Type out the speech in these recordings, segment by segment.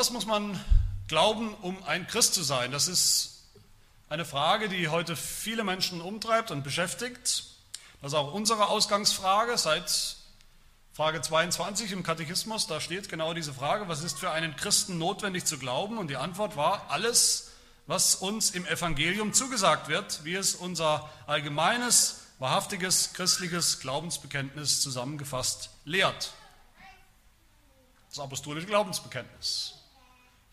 was muss man glauben, um ein Christ zu sein? Das ist eine Frage, die heute viele Menschen umtreibt und beschäftigt. Das ist auch unsere Ausgangsfrage seit Frage 22 im Katechismus. Da steht genau diese Frage, was ist für einen Christen notwendig zu glauben? Und die Antwort war, alles, was uns im Evangelium zugesagt wird, wie es unser allgemeines, wahrhaftiges christliches Glaubensbekenntnis zusammengefasst lehrt. Das apostolische Glaubensbekenntnis,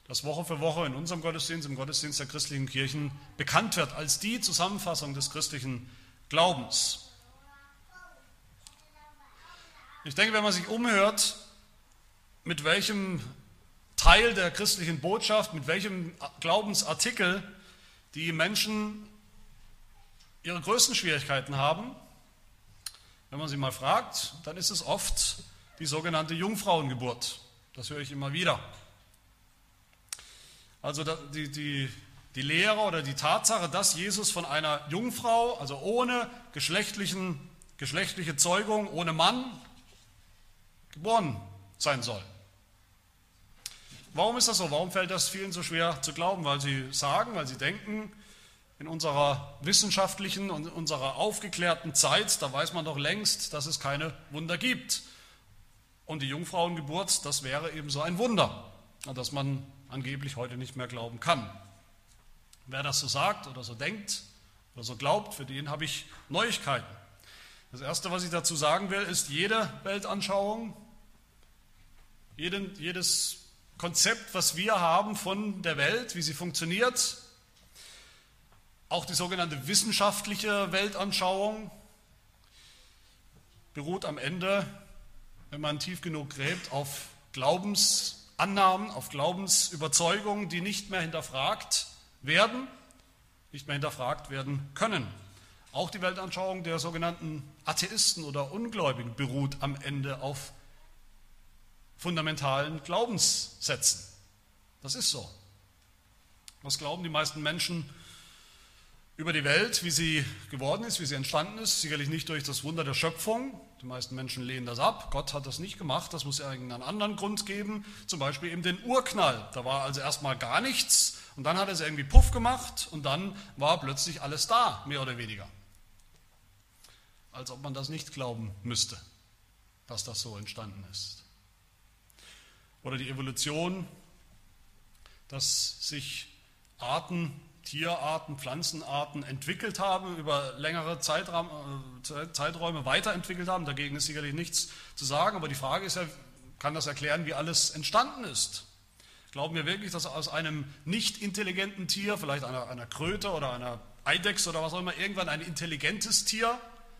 das Woche für Woche in unserem Gottesdienst, im Gottesdienst der christlichen Kirchen bekannt wird als die Zusammenfassung des christlichen Glaubens. Ich denke, wenn man sich umhört, mit welchem Teil der christlichen Botschaft, mit welchem Glaubensartikel die Menschen ihre größten Schwierigkeiten haben, wenn man sie mal fragt, dann ist es oft die sogenannte Jungfrauengeburt. Das höre ich immer wieder. Also die, die, die Lehre oder die Tatsache, dass Jesus von einer Jungfrau, also ohne geschlechtlichen, geschlechtliche Zeugung, ohne Mann, geboren sein soll. Warum ist das so? Warum fällt das vielen so schwer zu glauben? Weil sie sagen, weil sie denken, in unserer wissenschaftlichen und unserer aufgeklärten Zeit, da weiß man doch längst, dass es keine Wunder gibt. Und die Jungfrauengeburt, das wäre eben so ein Wunder, das man angeblich heute nicht mehr glauben kann. Wer das so sagt oder so denkt oder so glaubt, für den habe ich Neuigkeiten. Das Erste, was ich dazu sagen will, ist, jede Weltanschauung, jeden, jedes Konzept, was wir haben von der Welt, wie sie funktioniert, auch die sogenannte wissenschaftliche Weltanschauung, beruht am Ende, wenn man tief genug gräbt, auf Glaubensannahmen, auf Glaubensüberzeugungen, die nicht mehr hinterfragt werden, nicht mehr hinterfragt werden können. Auch die Weltanschauung der sogenannten Atheisten oder Ungläubigen beruht am Ende auf fundamentalen Glaubenssätzen. Das ist so. Was glauben die meisten Menschen über die Welt, wie sie geworden ist, wie sie entstanden ist? Sicherlich nicht durch das Wunder der Schöpfung. Die meisten Menschen lehnen das ab. Gott hat das nicht gemacht. Das muss irgendeinen anderen Grund geben. Zum Beispiel eben den Urknall. Da war also erstmal gar nichts und dann hat es irgendwie Puff gemacht und dann war plötzlich alles da, mehr oder weniger. Als ob man das nicht glauben müsste, dass das so entstanden ist. Oder die Evolution, dass sich Arten, Tierarten, Pflanzenarten entwickelt haben, über längere Zeitraum, äh, Zeiträume weiterentwickelt haben. Dagegen ist sicherlich nichts zu sagen, aber die Frage ist ja, kann das erklären, wie alles entstanden ist? Glauben wir wirklich, dass aus einem nicht intelligenten Tier, vielleicht einer, einer Kröte oder einer Eidechse oder was auch immer, irgendwann ein intelligentes Tier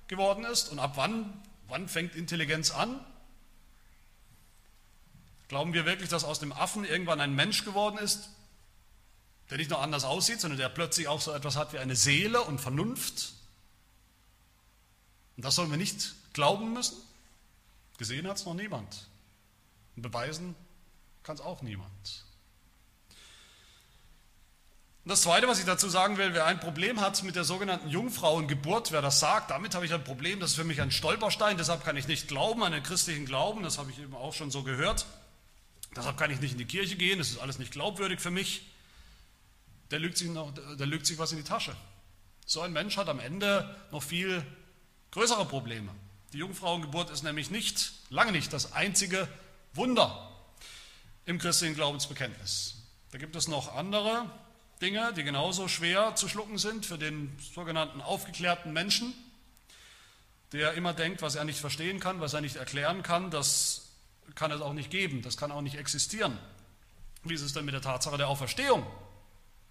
geworden ist? Und ab wann, wann fängt Intelligenz an? Glauben wir wirklich, dass aus dem Affen irgendwann ein Mensch geworden ist, der nicht nur anders aussieht, sondern der plötzlich auch so etwas hat wie eine Seele und Vernunft? Und das sollen wir nicht glauben müssen? Gesehen hat es noch niemand. Und beweisen kann es auch niemand. Und das Zweite, was ich dazu sagen will, wer ein Problem hat mit der sogenannten Jungfrauengeburt, wer das sagt, damit habe ich ein Problem, das ist für mich ein Stolperstein, deshalb kann ich nicht glauben an den christlichen Glauben, das habe ich eben auch schon so gehört. Deshalb kann ich nicht in die Kirche gehen, das ist alles nicht glaubwürdig für mich. Der lügt sich, noch, der lügt sich was in die Tasche. So ein Mensch hat am Ende noch viel größere Probleme. Die Jungfrauengeburt ist nämlich nicht, lange nicht das einzige Wunder im christlichen Glaubensbekenntnis. Da gibt es noch andere Dinge, die genauso schwer zu schlucken sind für den sogenannten aufgeklärten Menschen, der immer denkt, was er nicht verstehen kann, was er nicht erklären kann, das kann es auch nicht geben, das kann auch nicht existieren. Wie ist es denn mit der Tatsache der Auferstehung?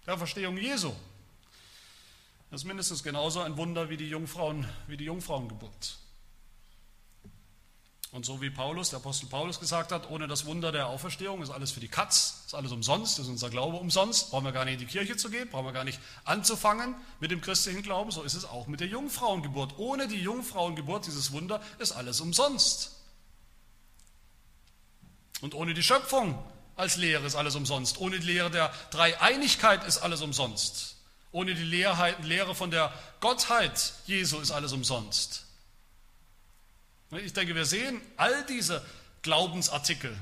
Der Auferstehung Jesu. Das ist mindestens genauso ein Wunder wie die, Jungfrauen, wie die Jungfrauengeburt. Und so wie Paulus, der Apostel Paulus gesagt hat, ohne das Wunder der Auferstehung ist alles für die Katz, ist alles umsonst, ist unser Glaube umsonst, brauchen wir gar nicht in die Kirche zu gehen, brauchen wir gar nicht anzufangen mit dem christlichen Glauben, so ist es auch mit der Jungfrauengeburt. Ohne die Jungfrauengeburt, dieses Wunder, ist alles umsonst. Und ohne die Schöpfung als Lehre ist alles umsonst. Ohne die Lehre der Dreieinigkeit ist alles umsonst. Ohne die Lehre von der Gottheit Jesu ist alles umsonst. Ich denke, wir sehen all diese Glaubensartikel,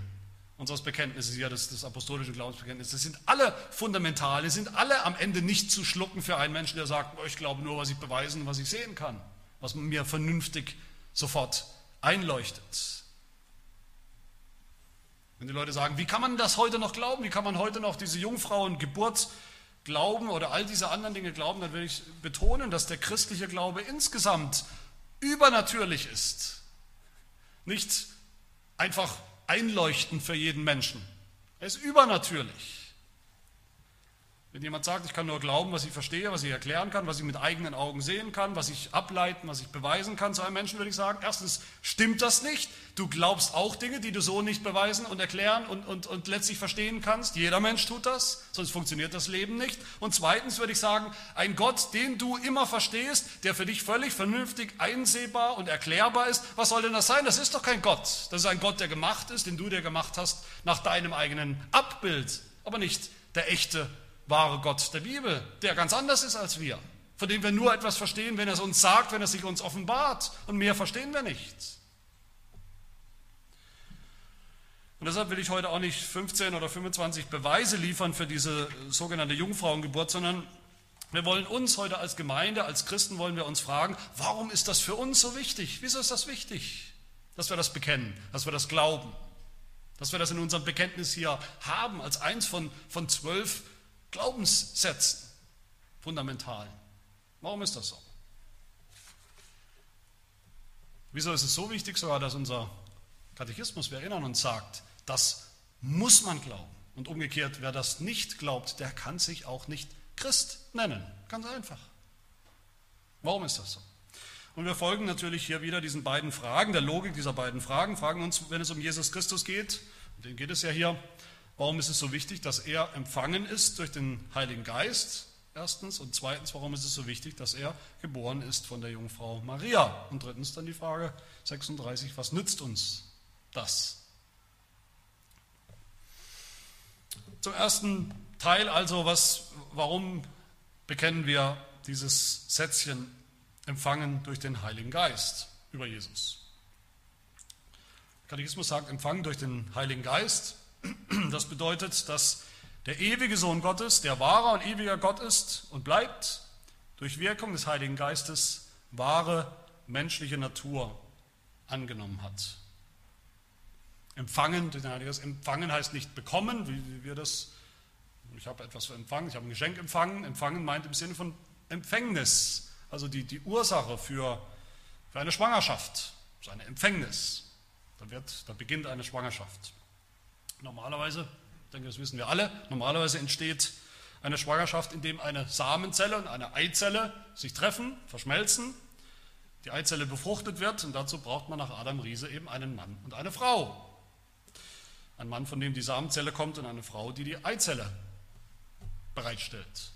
unseres Bekenntnisses hier, des, des apostolischen Glaubensbekenntnisses, sind alle fundamental, die sind alle am Ende nicht zu schlucken für einen Menschen, der sagt, ich glaube nur, was ich beweisen, was ich sehen kann, was mir vernünftig sofort einleuchtet. Wenn die Leute sagen, wie kann man das heute noch glauben, wie kann man heute noch diese Jungfrauengeburt glauben oder all diese anderen Dinge glauben, dann will ich betonen, dass der christliche Glaube insgesamt übernatürlich ist. Nicht einfach einleuchtend für jeden Menschen. Er ist übernatürlich. Wenn jemand sagt, ich kann nur glauben, was ich verstehe, was ich erklären kann, was ich mit eigenen Augen sehen kann, was ich ableiten, was ich beweisen kann zu einem Menschen, würde ich sagen, erstens stimmt das nicht. Du glaubst auch Dinge, die du so nicht beweisen und erklären und, und, und letztlich verstehen kannst. Jeder Mensch tut das, sonst funktioniert das Leben nicht. Und zweitens würde ich sagen, ein Gott, den du immer verstehst, der für dich völlig vernünftig einsehbar und erklärbar ist, was soll denn das sein? Das ist doch kein Gott. Das ist ein Gott, der gemacht ist, den du dir gemacht hast, nach deinem eigenen Abbild, aber nicht der echte wahre Gott der Bibel, der ganz anders ist als wir, von dem wir nur etwas verstehen, wenn er es uns sagt, wenn er sich uns offenbart und mehr verstehen wir nicht. Und deshalb will ich heute auch nicht 15 oder 25 Beweise liefern für diese sogenannte Jungfrauengeburt, sondern wir wollen uns heute als Gemeinde, als Christen wollen wir uns fragen, warum ist das für uns so wichtig? Wieso ist das wichtig, dass wir das bekennen, dass wir das glauben, dass wir das in unserem Bekenntnis hier haben, als eins von, von zwölf Glaubenssätzen, fundamental. Warum ist das so? Wieso ist es so wichtig sogar, dass unser Katechismus, wir erinnern uns, sagt, das muss man glauben. Und umgekehrt, wer das nicht glaubt, der kann sich auch nicht Christ nennen. Ganz einfach. Warum ist das so? Und wir folgen natürlich hier wieder diesen beiden Fragen, der Logik dieser beiden Fragen, fragen uns, wenn es um Jesus Christus geht, um den geht es ja hier, Warum ist es so wichtig, dass er empfangen ist durch den Heiligen Geist? Erstens. Und zweitens, warum ist es so wichtig, dass er geboren ist von der Jungfrau Maria? Und drittens dann die Frage 36, was nützt uns das? Zum ersten Teil also, was, warum bekennen wir dieses Sätzchen empfangen durch den Heiligen Geist über Jesus? Der Katechismus sagt, empfangen durch den Heiligen Geist das bedeutet, dass der ewige Sohn Gottes, der wahrer und ewiger Gott ist und bleibt, durch Wirkung des Heiligen Geistes wahre menschliche Natur angenommen hat. Empfangen, empfangen heißt nicht bekommen, wie wir das, ich habe etwas empfangen, ich habe ein Geschenk empfangen. Empfangen meint im Sinne von Empfängnis, also die, die Ursache für, für eine Schwangerschaft, so eine Empfängnis. Da, wird, da beginnt eine Schwangerschaft. Normalerweise, ich denke, das wissen wir alle, normalerweise entsteht eine Schwangerschaft, indem eine Samenzelle und eine Eizelle sich treffen, verschmelzen, die Eizelle befruchtet wird und dazu braucht man nach Adam Riese eben einen Mann und eine Frau. Ein Mann, von dem die Samenzelle kommt und eine Frau, die die Eizelle bereitstellt.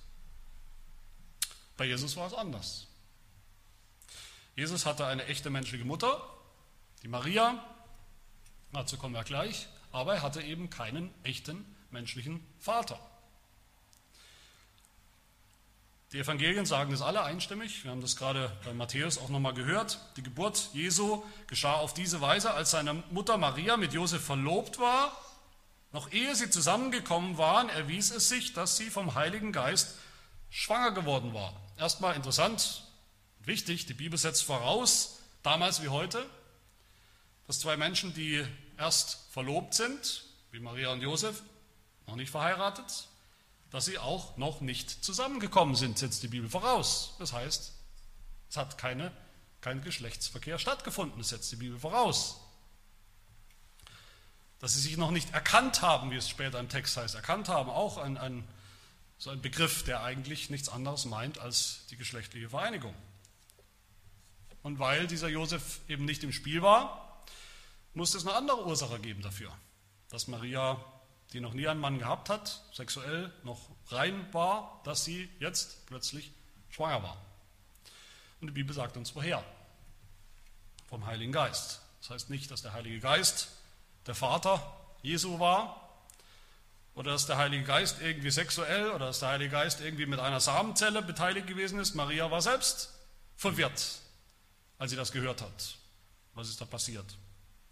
Bei Jesus war es anders. Jesus hatte eine echte menschliche Mutter, die Maria, dazu kommen wir gleich, aber er hatte eben keinen echten menschlichen Vater. Die Evangelien sagen das alle einstimmig. Wir haben das gerade bei Matthäus auch nochmal gehört. Die Geburt Jesu geschah auf diese Weise, als seine Mutter Maria mit Josef verlobt war. Noch ehe sie zusammengekommen waren, erwies es sich, dass sie vom Heiligen Geist schwanger geworden war. Erstmal interessant, wichtig, die Bibel setzt voraus, damals wie heute, dass zwei Menschen, die erst verlobt sind, wie Maria und Josef, noch nicht verheiratet, dass sie auch noch nicht zusammengekommen sind, setzt die Bibel voraus. Das heißt, es hat keine, kein Geschlechtsverkehr stattgefunden, das setzt die Bibel voraus. Dass sie sich noch nicht erkannt haben, wie es später im Text heißt, erkannt haben, auch ein, ein, so ein Begriff, der eigentlich nichts anderes meint als die geschlechtliche Vereinigung. Und weil dieser Josef eben nicht im Spiel war, muss es eine andere Ursache geben dafür, dass Maria, die noch nie einen Mann gehabt hat, sexuell noch rein war, dass sie jetzt plötzlich schwanger war. Und die Bibel sagt uns woher. Vom Heiligen Geist. Das heißt nicht, dass der Heilige Geist der Vater Jesu war oder dass der Heilige Geist irgendwie sexuell oder dass der Heilige Geist irgendwie mit einer Samenzelle beteiligt gewesen ist. Maria war selbst verwirrt, als sie das gehört hat. Was ist da passiert?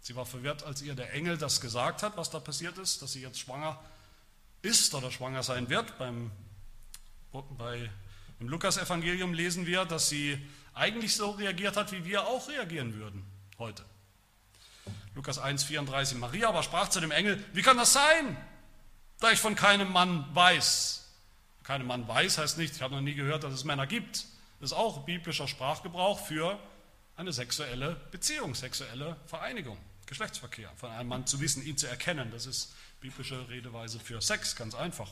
Sie war verwirrt, als ihr der Engel das gesagt hat, was da passiert ist, dass sie jetzt schwanger ist oder schwanger sein wird. Beim, bei, Im Lukas-Evangelium lesen wir, dass sie eigentlich so reagiert hat, wie wir auch reagieren würden heute. Lukas 1,34. Maria aber sprach zu dem Engel: Wie kann das sein, da ich von keinem Mann weiß? Keinem Mann weiß heißt nicht, ich habe noch nie gehört, dass es Männer gibt. Das ist auch biblischer Sprachgebrauch für eine sexuelle Beziehung, sexuelle Vereinigung. Geschlechtsverkehr, von einem Mann zu wissen, ihn zu erkennen. Das ist biblische Redeweise für Sex, ganz einfach.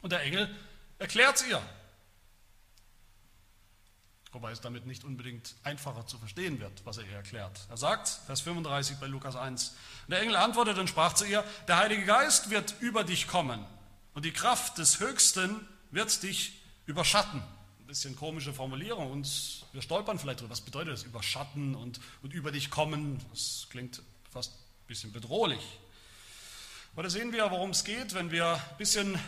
Und der Engel erklärt es ihr. Wobei es damit nicht unbedingt einfacher zu verstehen wird, was er ihr erklärt. Er sagt, Vers 35 bei Lukas 1, der Engel antwortete und sprach zu ihr, der Heilige Geist wird über dich kommen und die Kraft des Höchsten wird dich überschatten bisschen komische Formulierung und wir stolpern vielleicht drüber. Was bedeutet das? Überschatten und, und über dich kommen. Das klingt fast ein bisschen bedrohlich. Aber da sehen wir, worum es geht, wenn wir ein bisschen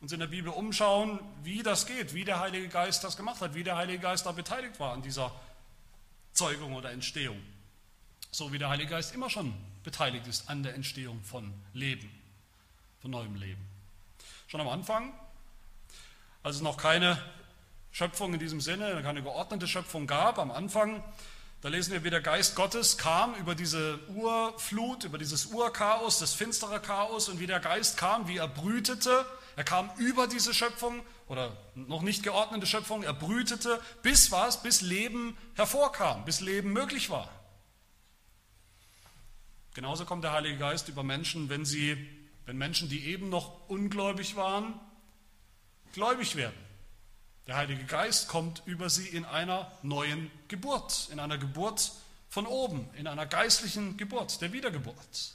uns in der Bibel umschauen, wie das geht, wie der Heilige Geist das gemacht hat, wie der Heilige Geist da beteiligt war an dieser Zeugung oder Entstehung. So wie der Heilige Geist immer schon beteiligt ist an der Entstehung von Leben, von neuem Leben. Schon am Anfang, als es noch keine Schöpfung in diesem Sinne, keine geordnete Schöpfung gab am Anfang. Da lesen wir, wie der Geist Gottes kam über diese Urflut, über dieses Urchaos, das finstere Chaos und wie der Geist kam, wie er brütete. Er kam über diese Schöpfung oder noch nicht geordnete Schöpfung, er brütete, bis was? Bis Leben hervorkam, bis Leben möglich war. Genauso kommt der Heilige Geist über Menschen, wenn sie, wenn Menschen, die eben noch ungläubig waren, gläubig werden. Der Heilige Geist kommt über sie in einer neuen Geburt, in einer Geburt von oben, in einer geistlichen Geburt, der Wiedergeburt.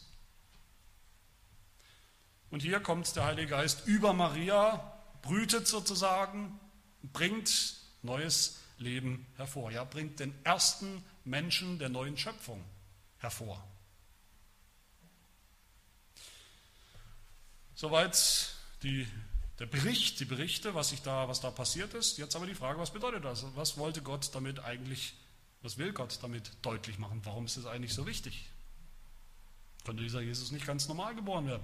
Und hier kommt der Heilige Geist über Maria, brütet sozusagen, bringt neues Leben hervor. Ja, bringt den ersten Menschen der neuen Schöpfung hervor. Soweit die der Bericht, die Berichte, was, ich da, was da passiert ist. Jetzt aber die Frage, was bedeutet das? Was wollte Gott damit eigentlich, was will Gott damit deutlich machen? Warum ist es eigentlich so wichtig? Könnte dieser Jesus nicht ganz normal geboren werden?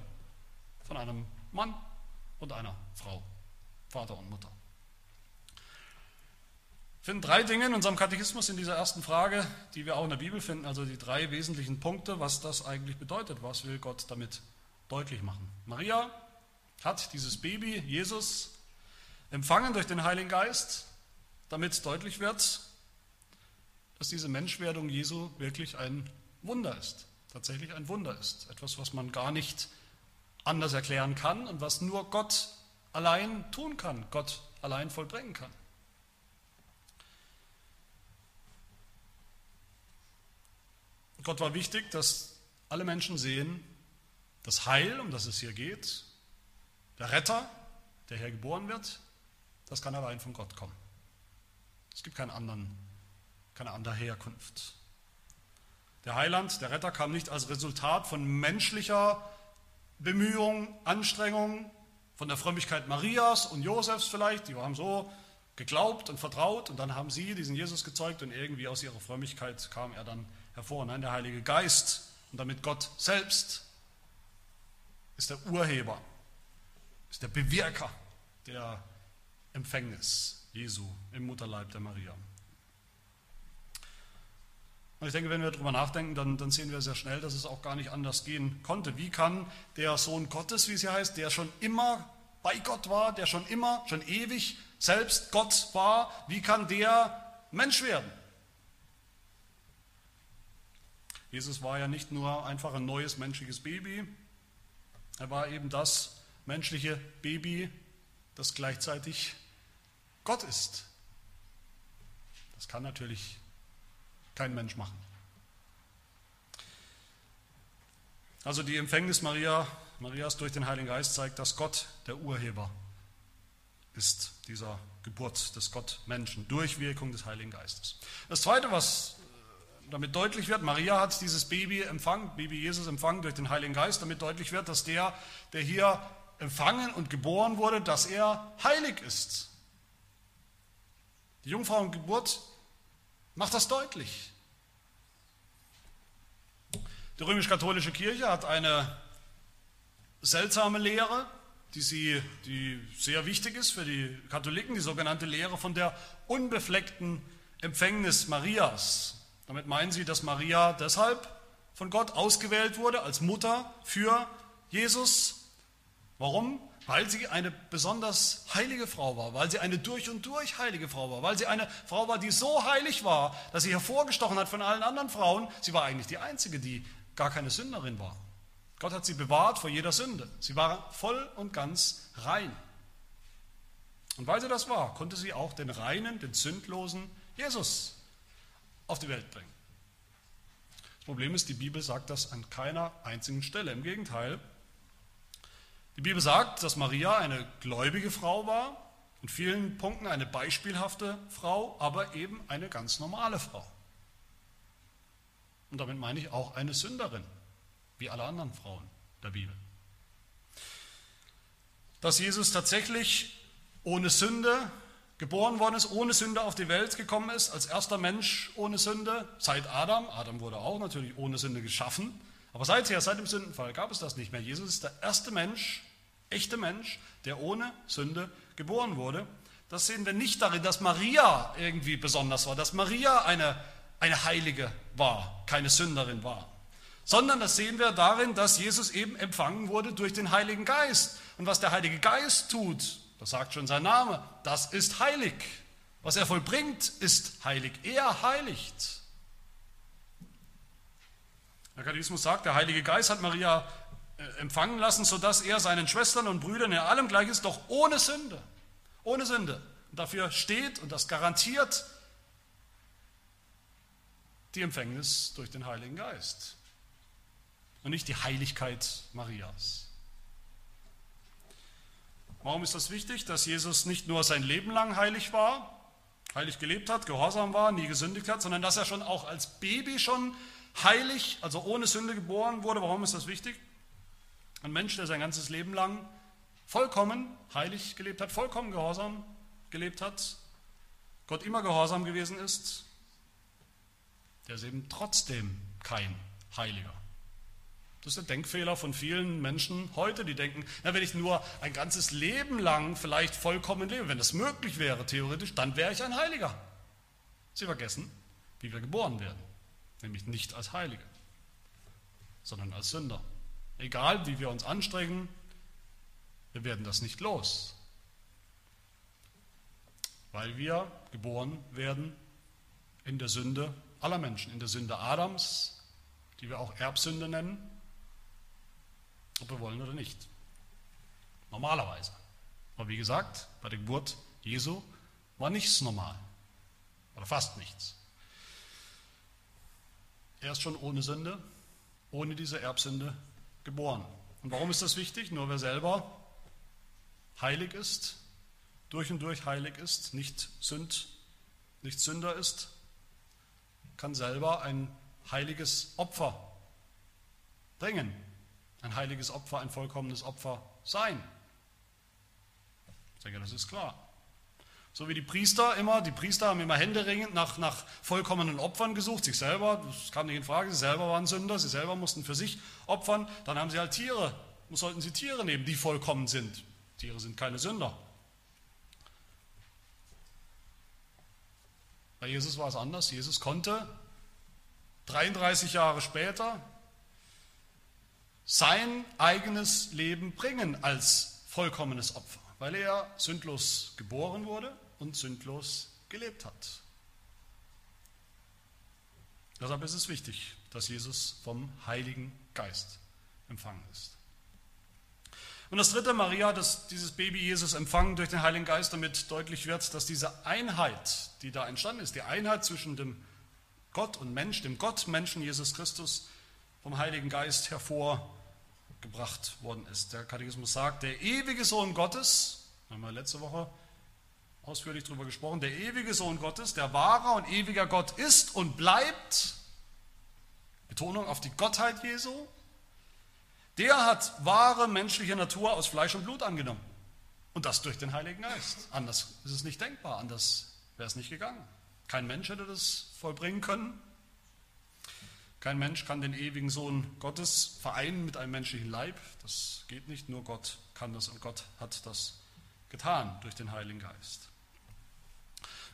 Von einem Mann und einer Frau, Vater und Mutter. Wir finden drei Dinge in unserem Katechismus in dieser ersten Frage, die wir auch in der Bibel finden, also die drei wesentlichen Punkte, was das eigentlich bedeutet. Was will Gott damit deutlich machen? Maria hat dieses Baby, Jesus, empfangen durch den Heiligen Geist, damit deutlich wird, dass diese Menschwerdung Jesu wirklich ein Wunder ist, tatsächlich ein Wunder ist, etwas, was man gar nicht anders erklären kann und was nur Gott allein tun kann, Gott allein vollbringen kann. Gott war wichtig, dass alle Menschen sehen, das Heil, um das es hier geht, der Retter, der hier geboren wird, das kann allein von Gott kommen. Es gibt keinen anderen, keine andere Herkunft. Der Heiland, der Retter kam nicht als Resultat von menschlicher Bemühung, Anstrengung, von der Frömmigkeit Marias und Josefs vielleicht, die haben so geglaubt und vertraut und dann haben sie diesen Jesus gezeugt und irgendwie aus ihrer Frömmigkeit kam er dann hervor. Nein, der Heilige Geist und damit Gott selbst ist der Urheber ist der Bewirker der Empfängnis Jesu im Mutterleib der Maria. Und ich denke, wenn wir darüber nachdenken, dann, dann, sehen wir sehr schnell, dass es auch gar nicht anders gehen konnte. Wie kann der Sohn Gottes, wie es hier heißt, der schon immer bei Gott war, der schon immer, schon ewig selbst Gott war, wie kann der Mensch werden? Jesus war ja nicht nur einfach ein neues menschliches Baby, er war eben das, menschliche Baby, das gleichzeitig Gott ist. Das kann natürlich kein Mensch machen. Also die Empfängnis Maria, Marias durch den Heiligen Geist zeigt, dass Gott der Urheber ist dieser Geburt des Gottmenschen durch Wirkung des Heiligen Geistes. Das Zweite, was damit deutlich wird, Maria hat dieses Baby empfangen, Baby Jesus empfangen durch den Heiligen Geist, damit deutlich wird, dass der, der hier empfangen und geboren wurde, dass er heilig ist. Die Jungfrauengeburt macht das deutlich. Die römisch-katholische Kirche hat eine seltsame Lehre, die, sie, die sehr wichtig ist für die Katholiken, die sogenannte Lehre von der unbefleckten Empfängnis Marias. Damit meinen sie, dass Maria deshalb von Gott ausgewählt wurde als Mutter für Jesus. Warum? Weil sie eine besonders heilige Frau war, weil sie eine durch und durch heilige Frau war, weil sie eine Frau war, die so heilig war, dass sie hervorgestochen hat von allen anderen Frauen. Sie war eigentlich die einzige, die gar keine Sünderin war. Gott hat sie bewahrt vor jeder Sünde. Sie war voll und ganz rein. Und weil sie das war, konnte sie auch den reinen, den sündlosen Jesus auf die Welt bringen. Das Problem ist, die Bibel sagt das an keiner einzigen Stelle. Im Gegenteil, die Bibel sagt, dass Maria eine gläubige Frau war, in vielen Punkten eine beispielhafte Frau, aber eben eine ganz normale Frau. Und damit meine ich auch eine Sünderin wie alle anderen Frauen der Bibel. Dass Jesus tatsächlich ohne Sünde geboren worden ist, ohne Sünde auf die Welt gekommen ist, als erster Mensch ohne Sünde, seit Adam. Adam wurde auch natürlich ohne Sünde geschaffen. Aber seither, seit dem Sündenfall, gab es das nicht mehr. Jesus ist der erste Mensch, echte Mensch, der ohne Sünde geboren wurde. Das sehen wir nicht darin, dass Maria irgendwie besonders war, dass Maria eine, eine Heilige war, keine Sünderin war sondern das sehen wir darin, dass Jesus eben empfangen wurde durch den Heiligen Geist. Und was der Heilige Geist tut, das sagt schon sein Name, das ist heilig. Was er vollbringt, ist heilig. Er heiligt. Der Katechismus sagt, der Heilige Geist hat Maria empfangen lassen, sodass er seinen Schwestern und Brüdern in allem gleich ist, doch ohne Sünde. Ohne Sünde. Und dafür steht und das garantiert die Empfängnis durch den Heiligen Geist und nicht die Heiligkeit Marias. Warum ist das wichtig? Dass Jesus nicht nur sein Leben lang heilig war, heilig gelebt hat, gehorsam war, nie gesündigt hat, sondern dass er schon auch als Baby schon heilig, also ohne Sünde geboren wurde. Warum ist das wichtig? Ein Mensch, der sein ganzes Leben lang vollkommen heilig gelebt hat, vollkommen gehorsam gelebt hat, Gott immer gehorsam gewesen ist, der ist eben trotzdem kein Heiliger. Das ist der Denkfehler von vielen Menschen heute, die denken, na, wenn ich nur ein ganzes Leben lang vielleicht vollkommen lebe, wenn das möglich wäre, theoretisch, dann wäre ich ein Heiliger. Sie vergessen, wie wir geboren werden, nämlich nicht als Heilige, sondern als Sünder. Egal, wie wir uns anstrengen, wir werden das nicht los, weil wir geboren werden in der Sünde aller Menschen, in der Sünde Adams, die wir auch Erbsünde nennen, ob wir wollen oder nicht. Normalerweise. Aber wie gesagt, bei der Geburt Jesu war nichts normal. Oder fast nichts. Er ist schon ohne Sünde, ohne diese Erbsünde geboren. Und warum ist das wichtig? Nur wer selber heilig ist, durch und durch heilig ist, nicht Sünd, nicht Sünder ist, kann selber ein heiliges Opfer bringen ein heiliges Opfer, ein vollkommenes Opfer sein. Ich denke, das ist klar. So wie die Priester immer, die Priester haben immer händeringend nach, nach vollkommenen Opfern gesucht, sich selber, das kam nicht in Frage, sie selber waren Sünder, sie selber mussten für sich opfern, dann haben sie halt Tiere, sollten sie Tiere nehmen, die vollkommen sind. Tiere sind keine Sünder. Bei Jesus war es anders. Jesus konnte 33 Jahre später sein eigenes Leben bringen als vollkommenes Opfer, weil er sündlos geboren wurde und sündlos gelebt hat. Deshalb ist es wichtig, dass Jesus vom Heiligen Geist empfangen ist. Und das dritte, Maria hat dieses Baby Jesus empfangen durch den Heiligen Geist, damit deutlich wird, dass diese Einheit, die da entstanden ist, die Einheit zwischen dem Gott und Mensch, dem Gott Menschen Jesus Christus, vom Heiligen Geist hervor gebracht worden ist. Der Katechismus sagt, der ewige Sohn Gottes, haben wir letzte Woche ausführlich darüber gesprochen, der ewige Sohn Gottes, der wahrer und ewiger Gott ist und bleibt, Betonung auf die Gottheit Jesu, der hat wahre menschliche Natur aus Fleisch und Blut angenommen. Und das durch den Heiligen Geist. Anders ist es nicht denkbar, anders wäre es nicht gegangen. Kein Mensch hätte das vollbringen können. Kein Mensch kann den ewigen Sohn Gottes vereinen mit einem menschlichen Leib. Das geht nicht, nur Gott kann das und Gott hat das getan durch den Heiligen Geist.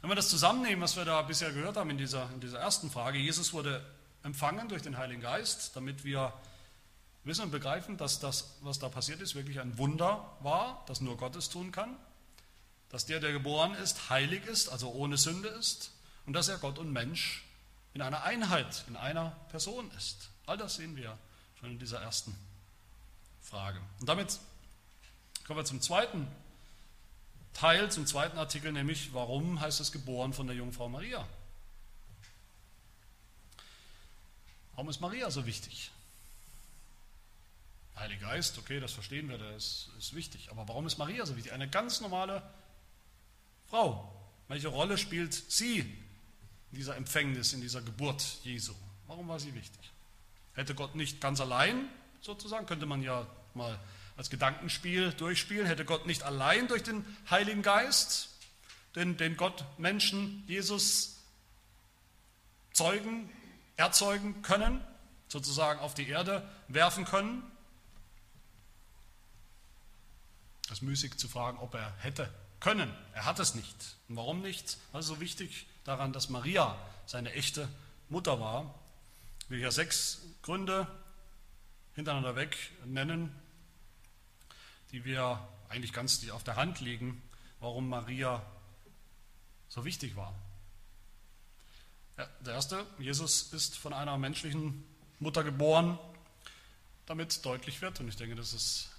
Wenn wir das zusammennehmen, was wir da bisher gehört haben in dieser, in dieser ersten Frage, Jesus wurde empfangen durch den Heiligen Geist, damit wir wissen und begreifen, dass das, was da passiert ist, wirklich ein Wunder war, das nur Gottes tun kann, dass der, der geboren ist, heilig ist, also ohne Sünde ist und dass er Gott und Mensch in einer Einheit, in einer Person ist. All das sehen wir schon in dieser ersten Frage. Und damit kommen wir zum zweiten Teil, zum zweiten Artikel, nämlich warum heißt es geboren von der Jungfrau Maria? Warum ist Maria so wichtig? Heiliger Geist, okay, das verstehen wir, das ist, wichtig. Aber warum ist Maria so wichtig? Eine ganz normale Frau. Welche Rolle spielt sie in dieser Empfängnis, in dieser Geburt Jesu? Warum war sie wichtig? Hätte Gott nicht ganz allein, sozusagen, könnte man ja mal als Gedankenspiel durchspielen, hätte Gott nicht allein durch den Heiligen Geist, den, den Gott Menschen, Jesus zeugen, erzeugen können, sozusagen auf die Erde werfen können? Das ist müßig zu fragen, ob er hätte können. Er hat es nicht. Und warum nicht? Ist so wichtig daran, dass Maria seine echte Mutter war? Ich will hier sechs Gründe hintereinander weg nennen, die wir eigentlich ganz auf der Hand liegen, warum Maria so wichtig war. Der erste, Jesus ist von einer menschlichen Mutter geboren, damit deutlich wird, und ich denke, das ist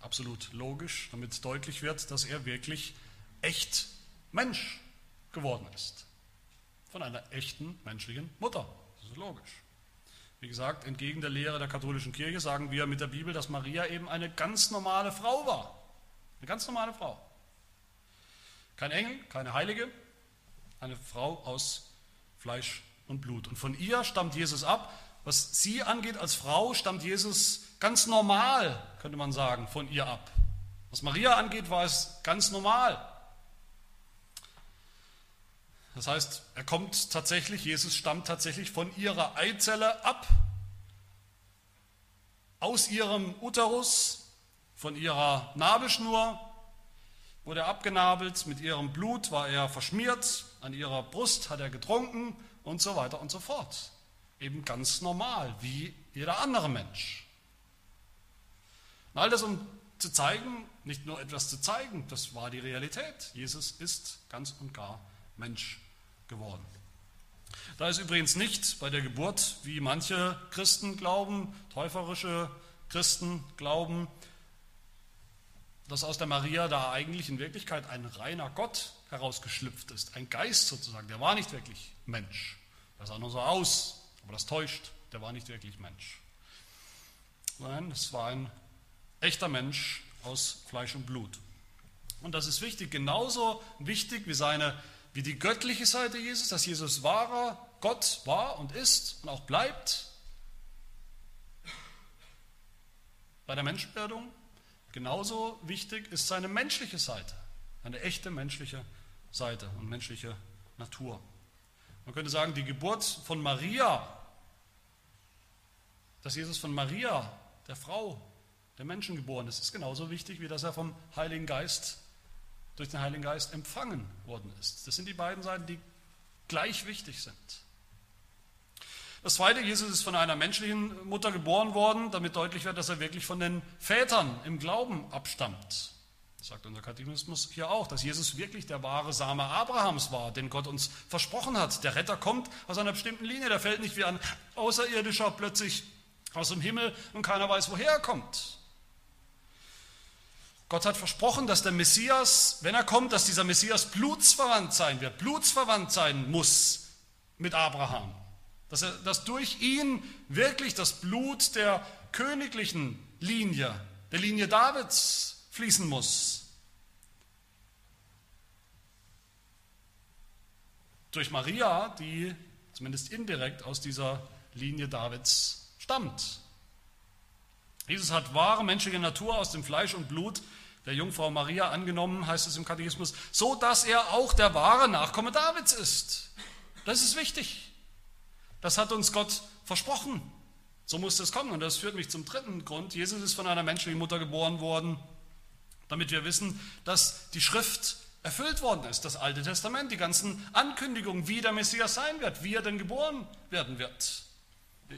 absolut logisch, damit deutlich wird, dass er wirklich echt Mensch geworden ist. Von einer echten menschlichen Mutter. Das ist logisch. Wie gesagt, entgegen der Lehre der katholischen Kirche sagen wir mit der Bibel, dass Maria eben eine ganz normale Frau war. Eine ganz normale Frau. Kein Engel, keine Heilige, eine Frau aus Fleisch und Blut. Und von ihr stammt Jesus ab. Was sie angeht als Frau, stammt Jesus ganz normal, könnte man sagen, von ihr ab. Was Maria angeht, war es ganz normal. Das heißt, er kommt tatsächlich, Jesus stammt tatsächlich von ihrer Eizelle ab, aus ihrem Uterus, von ihrer Nabelschnur wurde er abgenabelt, mit ihrem Blut war er verschmiert, an ihrer Brust hat er getrunken und so weiter und so fort. Eben ganz normal, wie jeder andere Mensch. Und all das, um zu zeigen, nicht nur etwas zu zeigen, das war die Realität. Jesus ist ganz und gar Mensch geworden. Da ist übrigens nicht bei der Geburt, wie manche Christen glauben, täuferische Christen glauben, dass aus der Maria da eigentlich in Wirklichkeit ein reiner Gott herausgeschlüpft ist, ein Geist sozusagen. Der war nicht wirklich Mensch. Der sah nur so aus, aber das täuscht. Der war nicht wirklich Mensch. Nein, es war ein echter Mensch aus Fleisch und Blut. Und das ist wichtig, genauso wichtig wie seine wie die göttliche Seite Jesus, dass Jesus wahrer Gott war und ist und auch bleibt. Bei der Menschwerdung genauso wichtig ist seine menschliche Seite, eine echte menschliche Seite und menschliche Natur. Man könnte sagen, die Geburt von Maria, dass Jesus von Maria, der Frau, der Menschen geboren ist, ist genauso wichtig, wie dass er vom Heiligen Geist durch den Heiligen Geist empfangen worden ist. Das sind die beiden Seiten, die gleich wichtig sind. Das zweite, Jesus ist von einer menschlichen Mutter geboren worden, damit deutlich wird, dass er wirklich von den Vätern im Glauben abstammt. Das sagt unser Katechismus hier auch, dass Jesus wirklich der wahre Same Abrahams war, den Gott uns versprochen hat. Der Retter kommt aus einer bestimmten Linie, der fällt nicht wie ein Außerirdischer plötzlich aus dem Himmel und keiner weiß, woher er kommt. Gott hat versprochen, dass der Messias, wenn er kommt, dass dieser Messias blutsverwandt sein wird, blutsverwandt sein muss mit Abraham. Dass, er, dass durch ihn wirklich das Blut der königlichen Linie, der Linie Davids fließen muss. Durch Maria, die zumindest indirekt aus dieser Linie Davids stammt. Jesus hat wahre menschliche Natur aus dem Fleisch und Blut der Jungfrau Maria angenommen, heißt es im Katechismus, so dass er auch der wahre Nachkomme Davids ist. Das ist wichtig. Das hat uns Gott versprochen. So musste es kommen. Und das führt mich zum dritten Grund. Jesus ist von einer menschlichen Mutter geboren worden, damit wir wissen, dass die Schrift erfüllt worden ist, das Alte Testament, die ganzen Ankündigungen, wie der Messias sein wird, wie er denn geboren werden wird.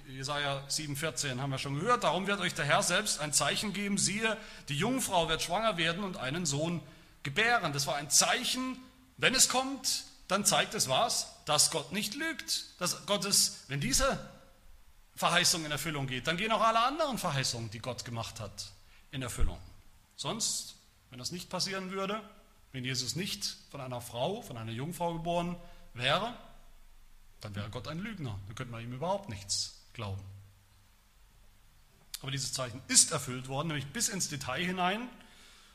Jesaja 7,14 haben wir schon gehört. Darum wird euch der Herr selbst ein Zeichen geben. Siehe, die Jungfrau wird schwanger werden und einen Sohn gebären. Das war ein Zeichen. Wenn es kommt, dann zeigt es was? Dass Gott nicht lügt. Dass Gottes, wenn diese Verheißung in Erfüllung geht, dann gehen auch alle anderen Verheißungen, die Gott gemacht hat, in Erfüllung. Sonst, wenn das nicht passieren würde, wenn Jesus nicht von einer Frau, von einer Jungfrau geboren wäre, dann wäre Gott ein Lügner. Dann könnte man ihm überhaupt nichts glauben. Aber dieses Zeichen ist erfüllt worden, nämlich bis ins Detail hinein,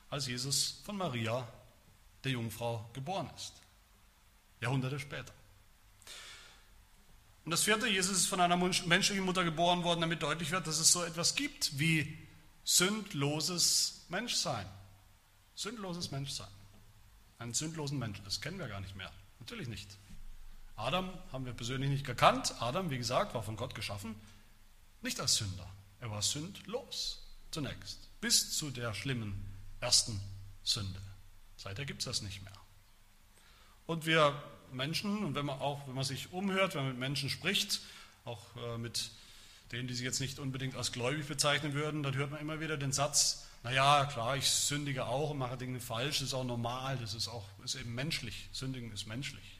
als Jesus von Maria, der Jungfrau, geboren ist. Jahrhunderte später. Und das vierte, Jesus ist von einer menschlichen Mutter geboren worden, damit deutlich wird, dass es so etwas gibt wie sündloses Menschsein. Sündloses Menschsein. Einen sündlosen Menschen, das kennen wir gar nicht mehr. Natürlich nicht. Adam haben wir persönlich nicht gekannt. Adam, wie gesagt, war von Gott geschaffen, nicht als Sünder. Er war sündlos zunächst, bis zu der schlimmen ersten Sünde. Seither gibt es das nicht mehr. Und wir Menschen, und wenn man auch, wenn man sich umhört, wenn man mit Menschen spricht, auch äh, mit denen, die sich jetzt nicht unbedingt als gläubig bezeichnen würden, dann hört man immer wieder den Satz, naja, klar, ich sündige auch und mache Dinge falsch, das ist auch normal, das ist auch ist eben menschlich. Sündigen ist menschlich.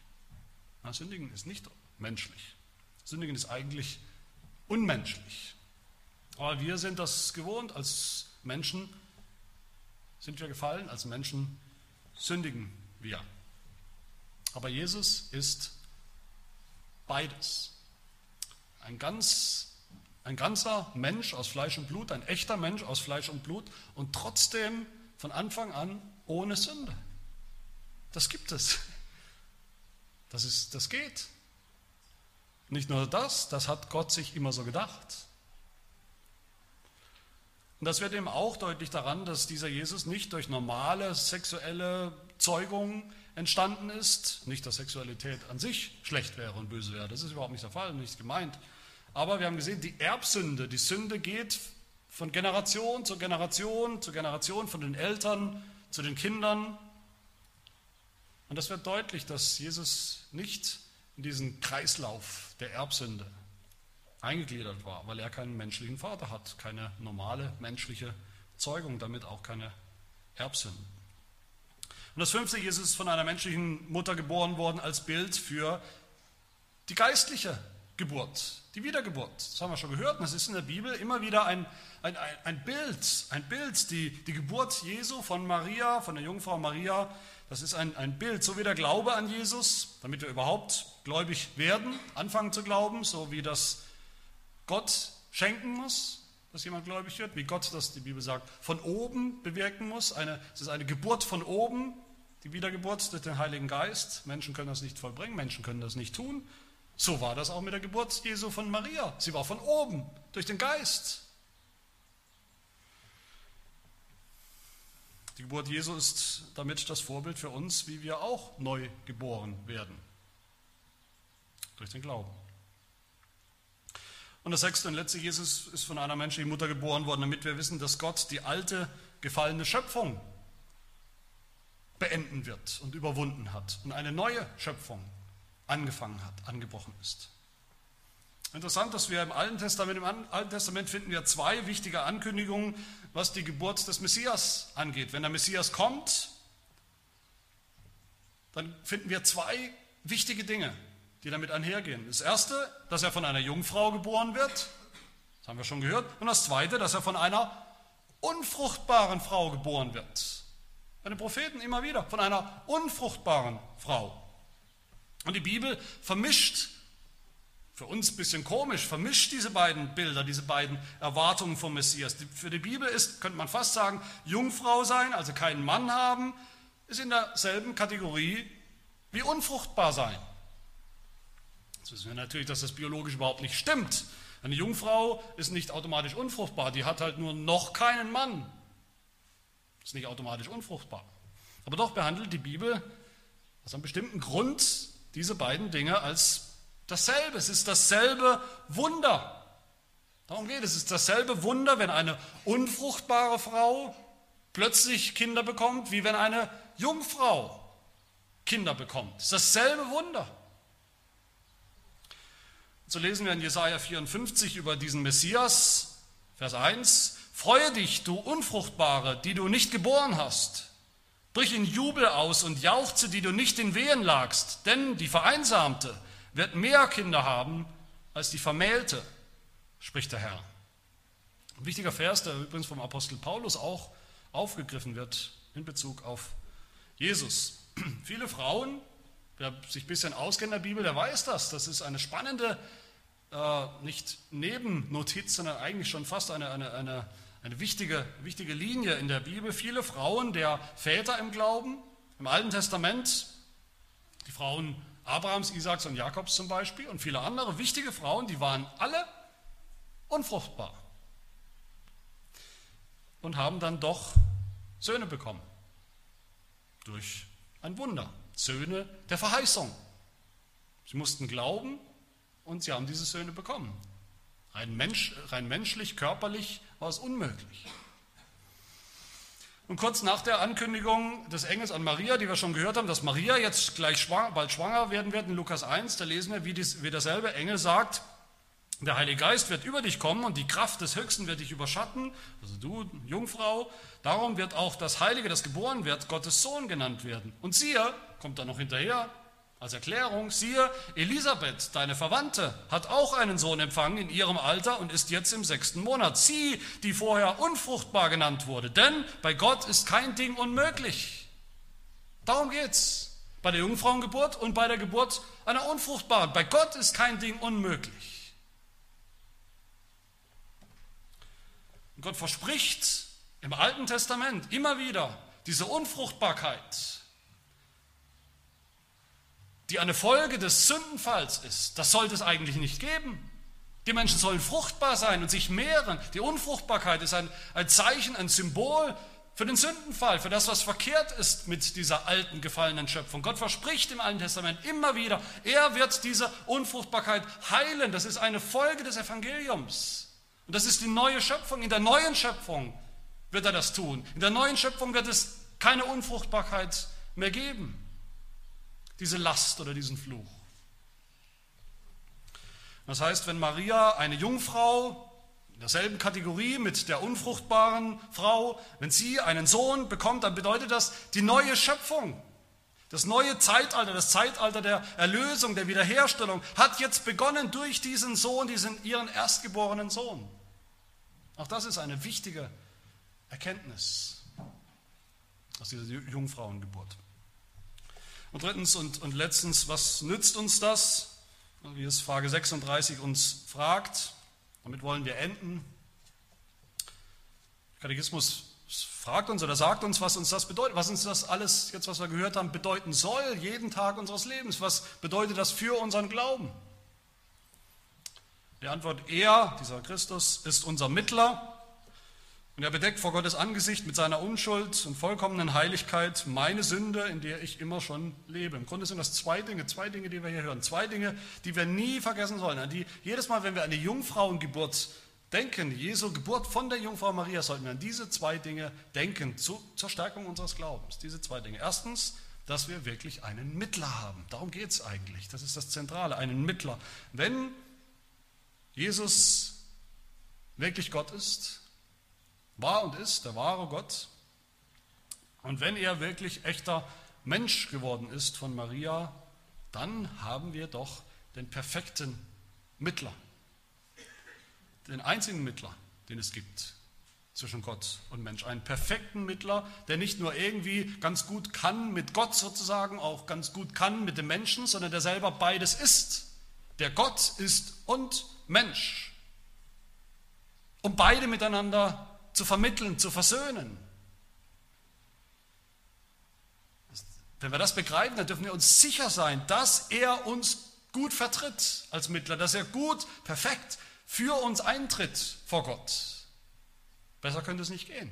Na, Sündigen ist nicht menschlich. Sündigen ist eigentlich unmenschlich. Aber wir sind das gewohnt, als Menschen sind wir gefallen, als Menschen sündigen wir. Aber Jesus ist beides. Ein, ganz, ein ganzer Mensch aus Fleisch und Blut, ein echter Mensch aus Fleisch und Blut und trotzdem von Anfang an ohne Sünde. Das gibt es. Das, ist, das geht. Nicht nur das, das hat Gott sich immer so gedacht. Und das wird eben auch deutlich daran, dass dieser Jesus nicht durch normale sexuelle Zeugung entstanden ist. Nicht, dass Sexualität an sich schlecht wäre und böse wäre, das ist überhaupt nicht der Fall, nicht gemeint. Aber wir haben gesehen, die Erbsünde, die Sünde geht von Generation zu Generation zu Generation, von den Eltern zu den Kindern und das wird deutlich, dass Jesus nicht in diesen Kreislauf der Erbsünde eingegliedert war, weil er keinen menschlichen Vater hat, keine normale menschliche Zeugung, damit auch keine Erbsünden. Und das fünfte, Jesus ist von einer menschlichen Mutter geboren worden als Bild für die geistliche Geburt, die Wiedergeburt. Das haben wir schon gehört und das ist in der Bibel immer wieder ein, ein, ein Bild, ein Bild, die, die Geburt Jesu von Maria, von der Jungfrau Maria das ist ein, ein Bild, so wie der Glaube an Jesus, damit wir überhaupt gläubig werden, anfangen zu glauben, so wie das Gott schenken muss, dass jemand gläubig wird, wie Gott das, die Bibel sagt, von oben bewirken muss. Eine, es ist eine Geburt von oben, die Wiedergeburt durch den Heiligen Geist. Menschen können das nicht vollbringen, Menschen können das nicht tun. So war das auch mit der Geburt Jesu von Maria. Sie war von oben, durch den Geist. Die Geburt Jesu ist damit das Vorbild für uns, wie wir auch neu geboren werden. Durch den Glauben. Und das sechste und letzte, Jesus ist von einer menschlichen Mutter geboren worden, damit wir wissen, dass Gott die alte, gefallene Schöpfung beenden wird und überwunden hat und eine neue Schöpfung angefangen hat, angebrochen ist. Interessant, dass wir im Alten Testament, im Alten Testament finden wir zwei wichtige Ankündigungen, was die Geburt des Messias angeht. Wenn der Messias kommt, dann finden wir zwei wichtige Dinge, die damit einhergehen. Das erste, dass er von einer Jungfrau geboren wird, das haben wir schon gehört, und das zweite, dass er von einer unfruchtbaren Frau geboren wird. Bei den Propheten immer wieder, von einer unfruchtbaren Frau. Und die Bibel vermischt für uns ein bisschen komisch, vermischt diese beiden Bilder, diese beiden Erwartungen vom Messias. Für die Bibel ist, könnte man fast sagen, Jungfrau sein, also keinen Mann haben, ist in derselben Kategorie wie unfruchtbar sein. Jetzt wissen wir natürlich, dass das biologisch überhaupt nicht stimmt. Eine Jungfrau ist nicht automatisch unfruchtbar, die hat halt nur noch keinen Mann. Ist nicht automatisch unfruchtbar. Aber doch behandelt die Bibel aus einem bestimmten Grund diese beiden Dinge als Dasselbe, es ist dasselbe Wunder. Darum geht es. Es ist dasselbe Wunder, wenn eine unfruchtbare Frau plötzlich Kinder bekommt, wie wenn eine Jungfrau Kinder bekommt. Es ist dasselbe Wunder. So lesen wir in Jesaja 54 über diesen Messias, Vers 1. Freue dich, du Unfruchtbare, die du nicht geboren hast. Brich in Jubel aus und jauchze, die du nicht in Wehen lagst, denn die Vereinsamte wird mehr Kinder haben als die Vermählte, spricht der Herr. Ein wichtiger Vers, der übrigens vom Apostel Paulus auch aufgegriffen wird in Bezug auf Jesus. Viele Frauen, wer sich ein bisschen auskennt in der Bibel, der weiß das. Das ist eine spannende, äh, nicht Nebennotiz, sondern eigentlich schon fast eine, eine, eine, eine wichtige, wichtige Linie in der Bibel. Viele Frauen der Väter im Glauben, im Alten Testament, die Frauen Abrahams, Isaaks und Jakobs zum Beispiel und viele andere wichtige Frauen, die waren alle unfruchtbar und haben dann doch Söhne bekommen. Durch ein Wunder. Söhne der Verheißung. Sie mussten glauben und sie haben diese Söhne bekommen. Rein, Mensch, rein menschlich, körperlich war es unmöglich. Und kurz nach der Ankündigung des Engels an Maria, die wir schon gehört haben, dass Maria jetzt gleich schwanger, bald schwanger werden wird, in Lukas 1, da lesen wir, wie, dies, wie derselbe Engel sagt, der Heilige Geist wird über dich kommen und die Kraft des Höchsten wird dich überschatten, also du, Jungfrau. Darum wird auch das Heilige, das geboren wird, Gottes Sohn genannt werden. Und siehe, kommt da noch hinterher, als Erklärung, siehe, Elisabeth, deine Verwandte, hat auch einen Sohn empfangen in ihrem Alter und ist jetzt im sechsten Monat. Sie, die vorher unfruchtbar genannt wurde. Denn bei Gott ist kein Ding unmöglich. Darum geht's. Bei der Jungfrauengeburt und bei der Geburt einer Unfruchtbaren. Bei Gott ist kein Ding unmöglich. Und Gott verspricht im Alten Testament immer wieder diese Unfruchtbarkeit, die eine Folge des Sündenfalls ist. Das sollte es eigentlich nicht geben. Die Menschen sollen fruchtbar sein und sich mehren. Die Unfruchtbarkeit ist ein, ein Zeichen, ein Symbol für den Sündenfall, für das, was verkehrt ist mit dieser alten, gefallenen Schöpfung. Gott verspricht im Alten Testament immer wieder, er wird diese Unfruchtbarkeit heilen. Das ist eine Folge des Evangeliums. Und das ist die neue Schöpfung. In der neuen Schöpfung wird er das tun. In der neuen Schöpfung wird es keine Unfruchtbarkeit mehr geben. Diese Last oder diesen Fluch. Das heißt, wenn Maria eine Jungfrau in derselben Kategorie mit der unfruchtbaren Frau, wenn sie einen Sohn bekommt, dann bedeutet das die neue Schöpfung. Das neue Zeitalter, das Zeitalter der Erlösung, der Wiederherstellung hat jetzt begonnen durch diesen Sohn, diesen ihren erstgeborenen Sohn. Auch das ist eine wichtige Erkenntnis aus dieser Jungfrauengeburt. Und drittens und, und letztens, was nützt uns das? Wie es Frage 36 uns fragt. Damit wollen wir enden. Der Katechismus fragt uns oder sagt uns, was uns das bedeutet, was uns das alles, jetzt was wir gehört haben, bedeuten soll, jeden Tag unseres Lebens. Was bedeutet das für unseren Glauben? Die Antwort, er, dieser Christus, ist unser Mittler und er bedeckt vor Gottes Angesicht mit seiner Unschuld und vollkommenen Heiligkeit meine Sünde, in der ich immer schon lebe. Im Grunde sind das zwei Dinge, zwei Dinge, die wir hier hören. Zwei Dinge, die wir nie vergessen sollen. An die, jedes Mal, wenn wir an die Jungfrauengeburt denken, Jesu Geburt von der Jungfrau Maria, sollten wir an diese zwei Dinge denken, zu, zur Stärkung unseres Glaubens. Diese zwei Dinge. Erstens, dass wir wirklich einen Mittler haben. Darum geht es eigentlich. Das ist das Zentrale, einen Mittler. Wenn Jesus wirklich Gott ist, war und ist, der wahre Gott, und wenn er wirklich echter Mensch geworden ist von Maria, dann haben wir doch den perfekten Mittler, den einzigen Mittler, den es gibt zwischen Gott und Mensch. Einen perfekten Mittler, der nicht nur irgendwie ganz gut kann mit Gott sozusagen, auch ganz gut kann mit dem Menschen, sondern der selber beides ist. Der Gott ist und Mensch. Um beide miteinander zu vermitteln, zu versöhnen. Wenn wir das begreifen, dann dürfen wir uns sicher sein, dass er uns gut vertritt als Mittler, dass er gut, perfekt für uns eintritt vor Gott. Besser könnte es nicht gehen.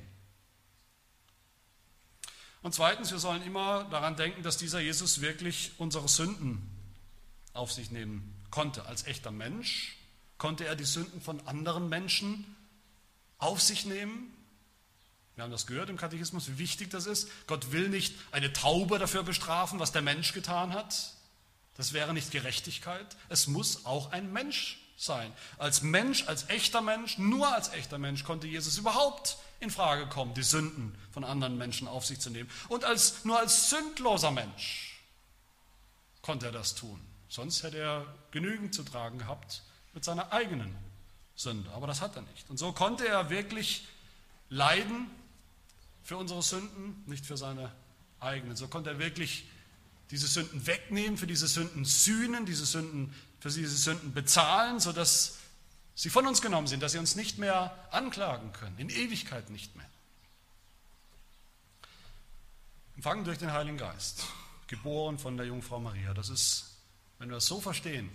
Und zweitens, wir sollen immer daran denken, dass dieser Jesus wirklich unsere Sünden auf sich nehmen konnte. Als echter Mensch konnte er die Sünden von anderen Menschen auf sich nehmen. Wir haben das gehört im Katechismus, wie wichtig das ist. Gott will nicht eine Taube dafür bestrafen, was der Mensch getan hat. Das wäre nicht Gerechtigkeit. Es muss auch ein Mensch sein. Als Mensch, als echter Mensch, nur als echter Mensch konnte Jesus überhaupt in Frage kommen, die Sünden von anderen Menschen auf sich zu nehmen. Und als, nur als sündloser Mensch konnte er das tun. Sonst hätte er genügend zu tragen gehabt mit seiner eigenen Sünde. Aber das hat er nicht. Und so konnte er wirklich leiden für unsere Sünden, nicht für seine eigenen. So konnte er wirklich diese Sünden wegnehmen, für diese Sünden sühnen, diese Sünden, für diese Sünden bezahlen, sodass sie von uns genommen sind, dass sie uns nicht mehr anklagen können, in Ewigkeit nicht mehr. Empfangen durch den Heiligen Geist, geboren von der Jungfrau Maria. Das ist, wenn wir das so verstehen,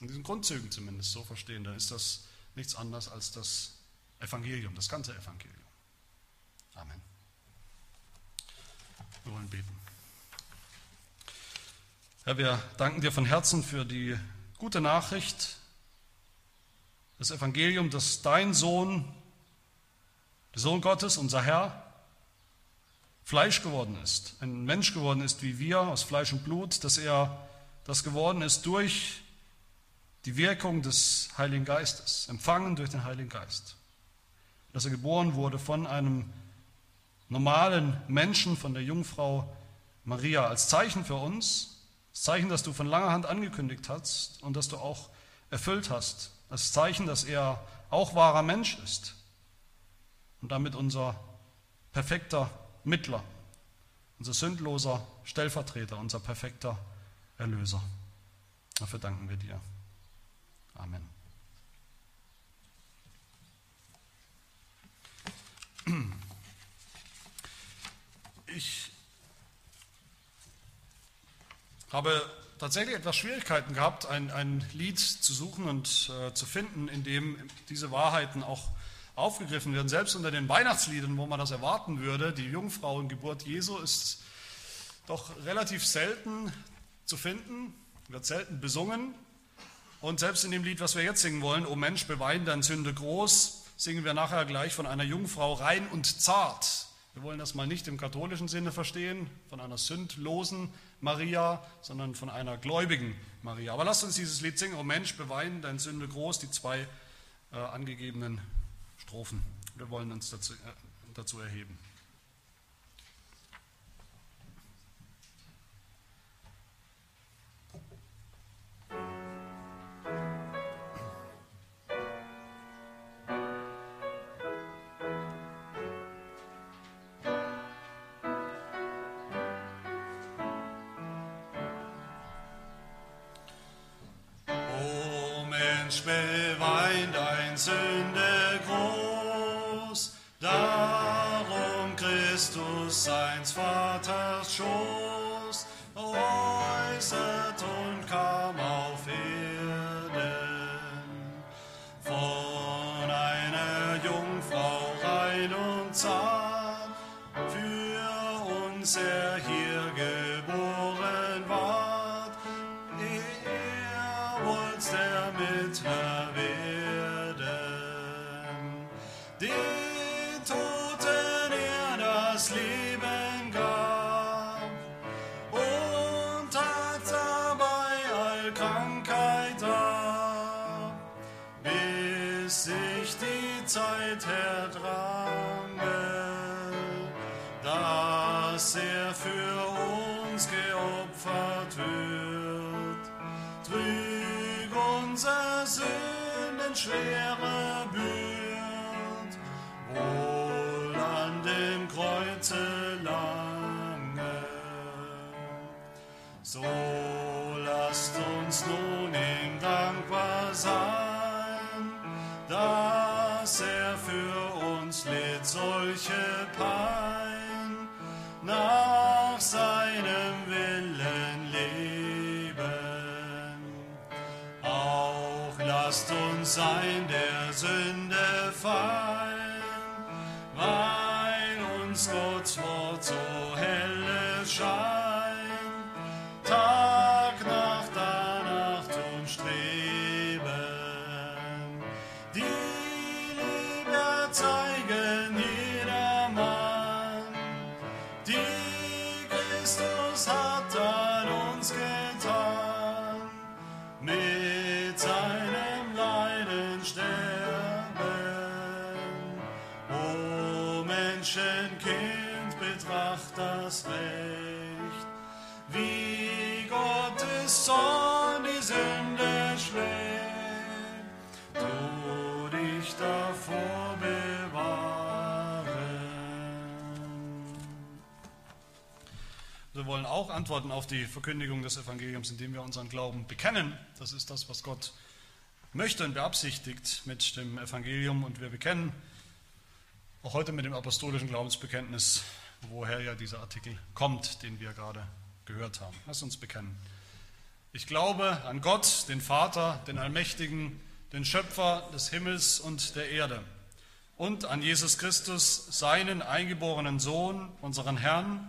in diesen Grundzügen zumindest so verstehen, dann ist das nichts anderes als das Evangelium, das ganze Evangelium. Amen. Wir wollen beten. Herr, wir danken dir von Herzen für die gute Nachricht, das Evangelium, dass dein Sohn, der Sohn Gottes, unser Herr, Fleisch geworden ist, ein Mensch geworden ist wie wir, aus Fleisch und Blut, dass er das geworden ist durch die Wirkung des Heiligen Geistes, empfangen durch den Heiligen Geist. Dass er geboren wurde von einem normalen Menschen, von der Jungfrau Maria, als Zeichen für uns, das Zeichen, das du von langer Hand angekündigt hast und das du auch erfüllt hast. Das Zeichen, dass er auch wahrer Mensch ist und damit unser perfekter Mittler, unser sündloser Stellvertreter, unser perfekter Erlöser. Dafür danken wir dir. Amen. Ich habe tatsächlich etwas Schwierigkeiten gehabt, ein, ein Lied zu suchen und äh, zu finden, in dem diese Wahrheiten auch aufgegriffen werden. Selbst unter den Weihnachtsliedern, wo man das erwarten würde, die Jungfrauengeburt Jesu ist doch relativ selten zu finden, wird selten besungen. Und selbst in dem Lied, was wir jetzt singen wollen, O Mensch, bewein dein Sünde groß, singen wir nachher gleich von einer Jungfrau rein und zart. Wir wollen das mal nicht im katholischen Sinne verstehen, von einer sündlosen Maria, sondern von einer gläubigen Maria. Aber lasst uns dieses Lied singen, O Mensch, bewein dein Sünde groß, die zwei äh, angegebenen Strophen. Wir wollen uns dazu, äh, dazu erheben. Christmas. Lasst uns sein der Sünde fallen, weil uns Gottes Wort auch antworten auf die Verkündigung des Evangeliums, indem wir unseren Glauben bekennen. Das ist das, was Gott möchte und beabsichtigt mit dem Evangelium. Und wir bekennen auch heute mit dem apostolischen Glaubensbekenntnis, woher ja dieser Artikel kommt, den wir gerade gehört haben. Lass uns bekennen. Ich glaube an Gott, den Vater, den Allmächtigen, den Schöpfer des Himmels und der Erde und an Jesus Christus, seinen eingeborenen Sohn, unseren Herrn,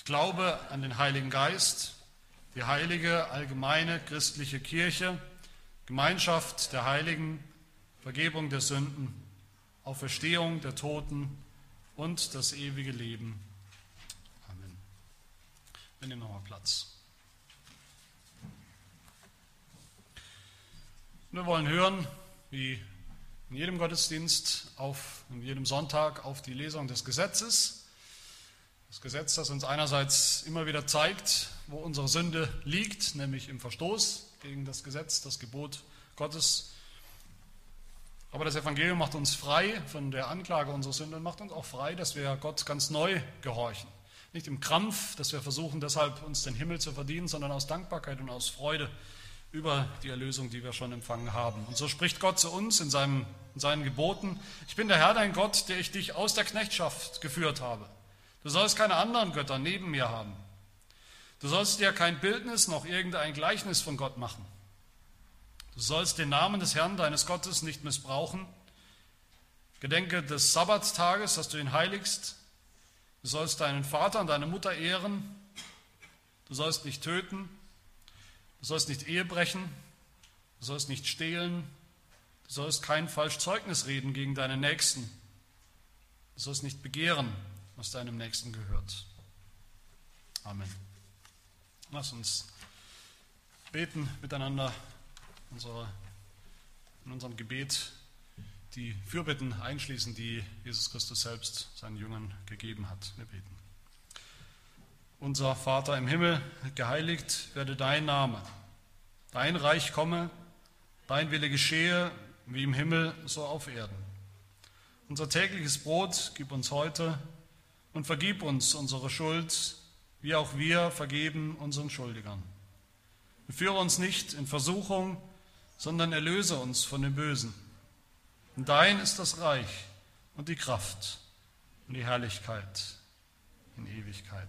Ich glaube an den Heiligen Geist, die heilige allgemeine christliche Kirche, Gemeinschaft der Heiligen, Vergebung der Sünden, Auferstehung der Toten und das ewige Leben. Amen. Wir nehmen nochmal Platz. Wir wollen hören, wie in jedem Gottesdienst, auf, in jedem Sonntag auf die Lesung des Gesetzes das Gesetz, das uns einerseits immer wieder zeigt, wo unsere Sünde liegt, nämlich im Verstoß gegen das Gesetz, das Gebot Gottes. Aber das Evangelium macht uns frei von der Anklage unserer Sünde und macht uns auch frei, dass wir Gott ganz neu gehorchen. Nicht im Krampf, dass wir versuchen, deshalb uns den Himmel zu verdienen, sondern aus Dankbarkeit und aus Freude über die Erlösung, die wir schon empfangen haben. Und so spricht Gott zu uns in, seinem, in seinen Geboten, ich bin der Herr dein Gott, der ich dich aus der Knechtschaft geführt habe. Du sollst keine anderen Götter neben mir haben. Du sollst dir kein Bildnis noch irgendein Gleichnis von Gott machen. Du sollst den Namen des Herrn deines Gottes nicht missbrauchen. Gedenke des Sabbattages, dass du ihn heiligst. Du sollst deinen Vater und deine Mutter ehren. Du sollst nicht töten. Du sollst nicht Ehe brechen. Du sollst nicht stehlen. Du sollst kein Falschzeugnis reden gegen deinen Nächsten. Du sollst nicht begehren was deinem Nächsten gehört. Amen. Lass uns beten miteinander unsere, in unserem Gebet die Fürbitten einschließen, die Jesus Christus selbst seinen Jüngern gegeben hat. Wir beten. Unser Vater im Himmel, geheiligt werde dein Name. Dein Reich komme, dein Wille geschehe, wie im Himmel, so auf Erden. Unser tägliches Brot gib uns heute und vergib uns unsere Schuld, wie auch wir vergeben unseren Schuldigern. Und führe uns nicht in Versuchung, sondern erlöse uns von dem Bösen. Und dein ist das Reich und die Kraft und die Herrlichkeit in Ewigkeit.